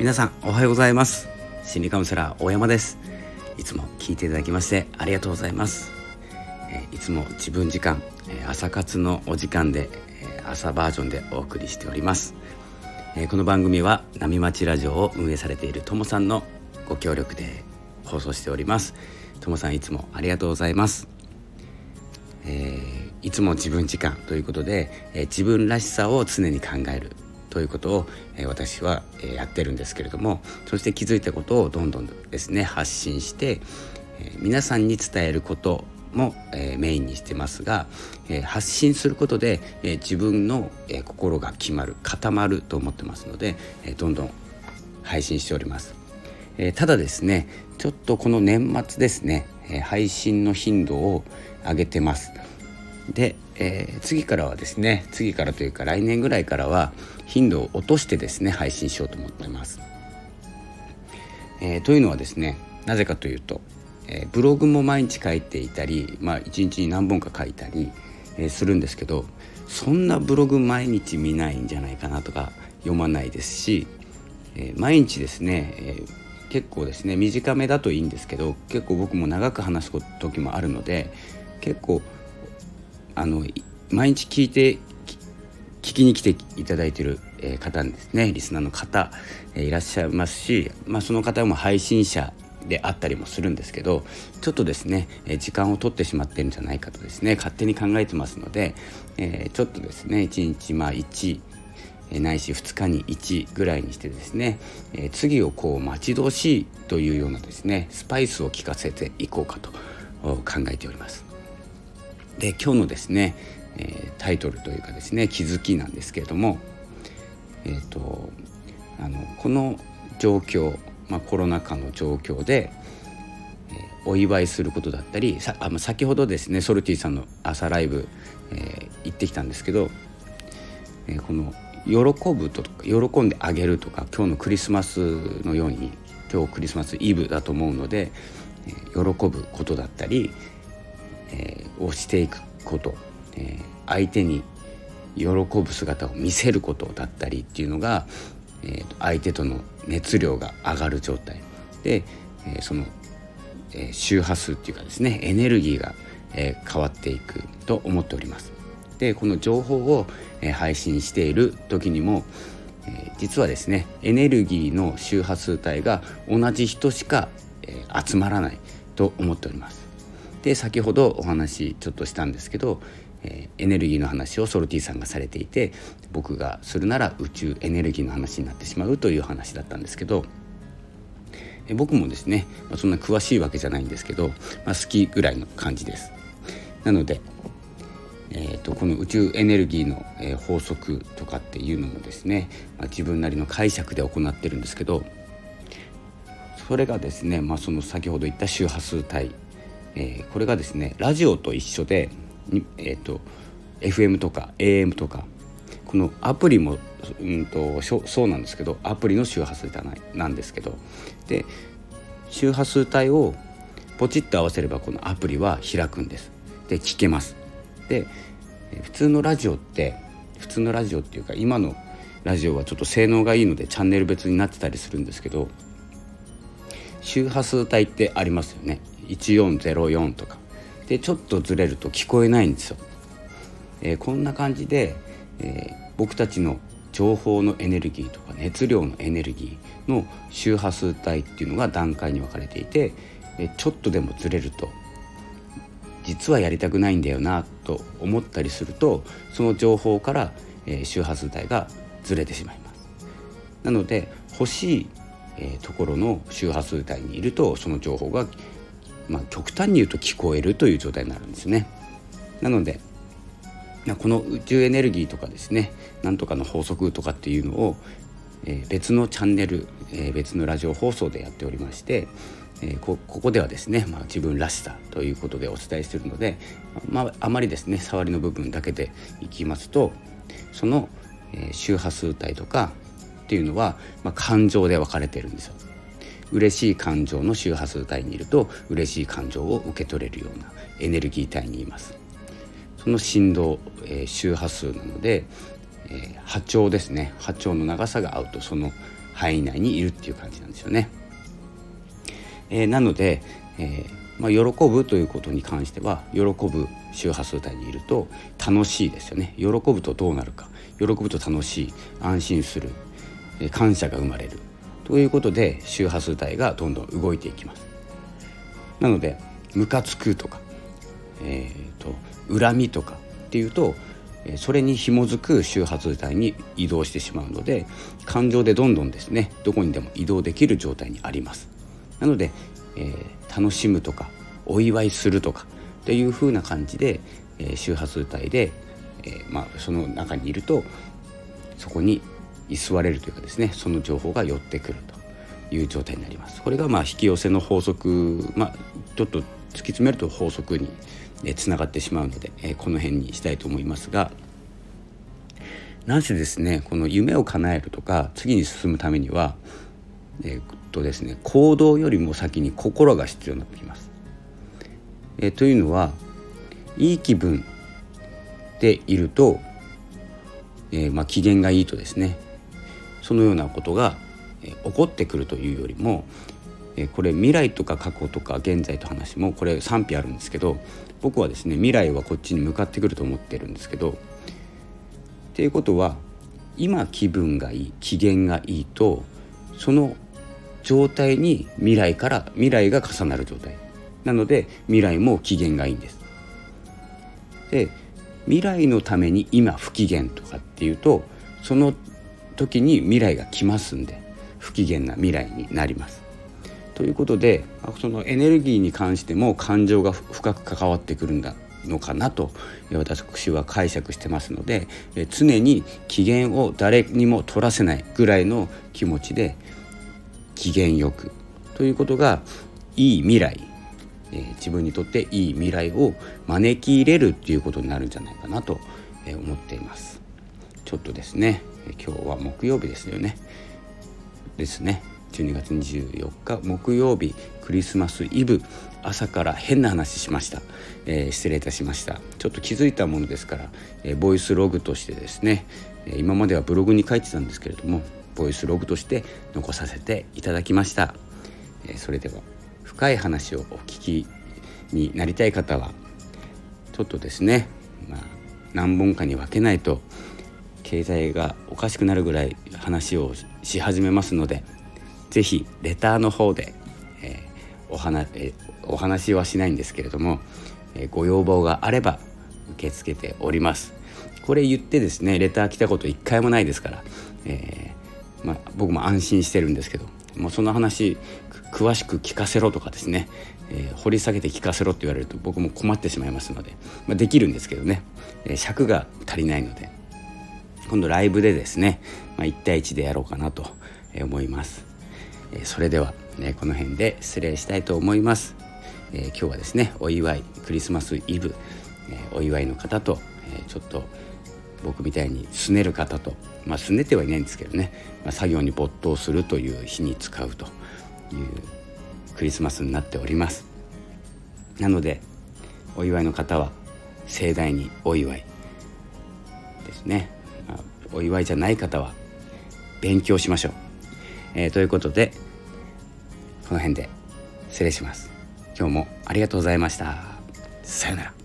皆さんおはようございます。心理カウンセラー大山です。いつも聞いていただきましてありがとうございます、えいつも自分時間、え朝活のお時間で、え朝バージョンでお送りしております、えこの番組は波町ラジオを運営されているともさんのご協力で放送しております。ともさんいつもありがとうございます。えー、いつも自分時間ということで、えー、自分らしさを常に考えるということを、え、私は、え、やってるんですけれどもそして気づいたことをどんどんですね発信して、え、皆さんに伝えることも、え、メインにしてますが、え、発信することで、え、自分の、え、心が決まる固まると思ってますので、え、どんどん配信しております、え、ただですねちょっとこの年末ですね、え、配信の頻度を上げてます。で、えー、次からはですね次からというか来年ぐらいからは頻度を落としてですね配信しようと思ってます。えー、というのはですねなぜかというと、えー、ブログも毎日書いていたり、まあ、1日に何本か書いたり、えするんですけどそんなブログ毎日見ないんじゃないかなとか読まないですし、え毎日ですね、え結構ですね短めだといいんですけど結構僕も長く話す時もあるので結構あの毎日聞いて聞きに来ていただいている方ですねリスナーの方いらっしゃいますし、まあ、その方も配信者であったりもするんですけどちょっとですね時間を取ってしまってるんじゃないかとですね勝手に考えてますので、え、ちょっとですね1日まあ1ないし2日に1ぐらいにしてですね、えー、次をこう待ち遠しいというようなですねスパイスを効かせていこうかと考えております。で今日のですね、えー、タイトルというかですね気づきなんですけれども、えーと、あのこの状況、まあ、コロナ禍の状況で、え、お祝いすることだったりさあ先ほどですねソルティさんの朝ライブ、えー、行ってきたんですけど、えー、この喜ぶとか喜んであげるとか今日のクリスマスのように今日クリスマスイブだと思うので、えー、喜ぶことだったり、えー、をしていくこと、えー、相手に喜ぶ姿を見せることだったりっていうのが、えー、相手との熱量が上がる状態で、えー、その、えー、周波数っていうかですねエネルギーが、えー、変わっていくと思っております。でこの情報を、えー、配信している時にも、えー、実はですねエネルギーの周波数帯が同じ人しか、えー、集まらないと思っております。で先ほどお話ちょっとしたんですけど、えー、エネルギーの話をソルティさんがされていて僕がするなら宇宙エネルギーの話になってしまうという話だったんですけど、えー、僕もですね、まあ、そんな詳しいわけじゃないんですけど、まあ、好きぐらいの感じです。なので、えーと、この宇宙エネルギーの、えー、法則とかっていうのもですね、まあ、自分なりの解釈で行ってるんですけどそれがですね、まあ、その先ほど言った周波数帯えー、これがですねラジオと一緒で、えーと、FM とか AM とかこのアプリも、うんと、そうなんですけどアプリの周波数帯なんですけどで周波数帯をポチッと合わせればこのアプリは開くんです。で聞けます。で普通のラジオって普通のラジオっていうか今のラジオはちょっと性能がいいのでチャンネル別になってたりするんですけど周波数帯ってありますよね。1404とかでちょっとずれると聞こえないんですよ。えー、こんな感じで、えー、僕たちの情報のエネルギーとか熱量のエネルギーの周波数帯っていうのが段階に分かれていて、えー、ちょっとでもずれると実はやりたくないんだよなと思ったりするとその情報から、え周波数帯がずれてしまいます。なので欲しい、えところの周波数帯にいるとその情報がまあ、極端に言うと聞こえるという状態になるんですね。なのでこの宇宙エネルギーとかですねなんとかの法則とかっていうのを、えー、別のチャンネル、えー、別のラジオ放送でやっておりまして、えー、ここではですね、まあ、自分らしさということでお伝えしているので、まあ、あまりですね触りの部分だけでいきますとその、え周波数帯とかっていうのは、まあ、感情で分かれてるんですよ。嬉しい感情の周波数帯にいると嬉しい感情を受け取れるようなエネルギー帯にいます。その振動、えー、周波数なので、えー、波長ですね。波長の長さが合うとその範囲内にいるっていう感じなんですよね。えー、なので、えまあ、喜ぶということに関しては喜ぶ周波数帯にいると楽しいですよね。喜ぶとどうなるか喜ぶと楽しい安心する感謝が生まれる。ということで周波数帯がどんどん動いていきます。なのでムカつくとか、えーと、恨みとかっていうとそれに紐づく周波数帯に移動してしまうので感情でどんどんですねどこにでも移動できる状態にあります。なので、えー、楽しむとかお祝いするとかっていう風な感じで、えー、周波数帯で、えー、まあ、その中にいるとそこに居座れるというかですねその情報が寄ってくるという状態になりますこれがまあ引き寄せの法則まあちょっと突き詰めると法則につながってしまうので、え、この辺にしたいと思いますがなんせですねこの夢を叶えるとか次に進むためにはえ、っとですね行動よりも先に心が必要になってきます。え、というのはいい気分でいると、えー、まあ、機嫌がいいとですねそのようなことが、起こってくるというよりも、これ未来とか過去とか現在と話もこれ賛否あるんですけど僕はですね未来はこっちに向かってくると思ってるんですけどっていうことは今気分がいい機嫌がいいとその状態に未来から未来が重なる状態なので未来も機嫌がいいんです。で未来のために今不機嫌とかっていうとその時に未来が来ますんで不機嫌な未来になります。ということでそのエネルギーに関しても感情が深く関わってくるんだのかなと私は解釈してますので常に機嫌を誰にも取らせないぐらいの気持ちで機嫌よくということがいい未来、え、自分にとっていい未来を招き入れるっていうことになるんじゃないかなと思っていますちょっとですね今日は木曜日ですよね。ですね。12月24日木曜日クリスマスイブ。朝から変な話しました、えー、失礼いたしました。ちょっと気づいたものですから、えー、ボイスログとしてですね今まではブログに書いてたんですけれどもボイスログとして残させていただきました、えそれでは深い話をお聞きになりたい方はちょっとですね、まあ、何本かに分けないと経済がおかしくなるぐらい話をし始めますので是非レターの方で、えー、お話、えー、お話はしないんですけれども、えー、ご要望があれば受け付けております。これ言ってですねレター来たこと一回もないですから、えまあ、僕も安心してるんですけどもうその話詳しく聞かせろとかですね、えー、掘り下げて聞かせろって言われると僕も困ってしまいますので、まあ、できるんですけどね、えー、尺が足りないので。今度ライブでですね、まあ、1対1でやろうかなと思います、えー、それでは、ね、この辺で失礼したいと思います、え今日はですねお祝いクリスマスイブ、えお祝いの方と、えちょっと僕みたいに拗ねる方とまあ拗ねてはいないんですけどね、まあ、作業に没頭するという日に使うというクリスマスになっております。なのでお祝いの方は盛大にお祝いですね、お祝いじゃない方は勉強しましょう、えー、ということでこの辺で失礼します。今日もありがとうございました。さよなら。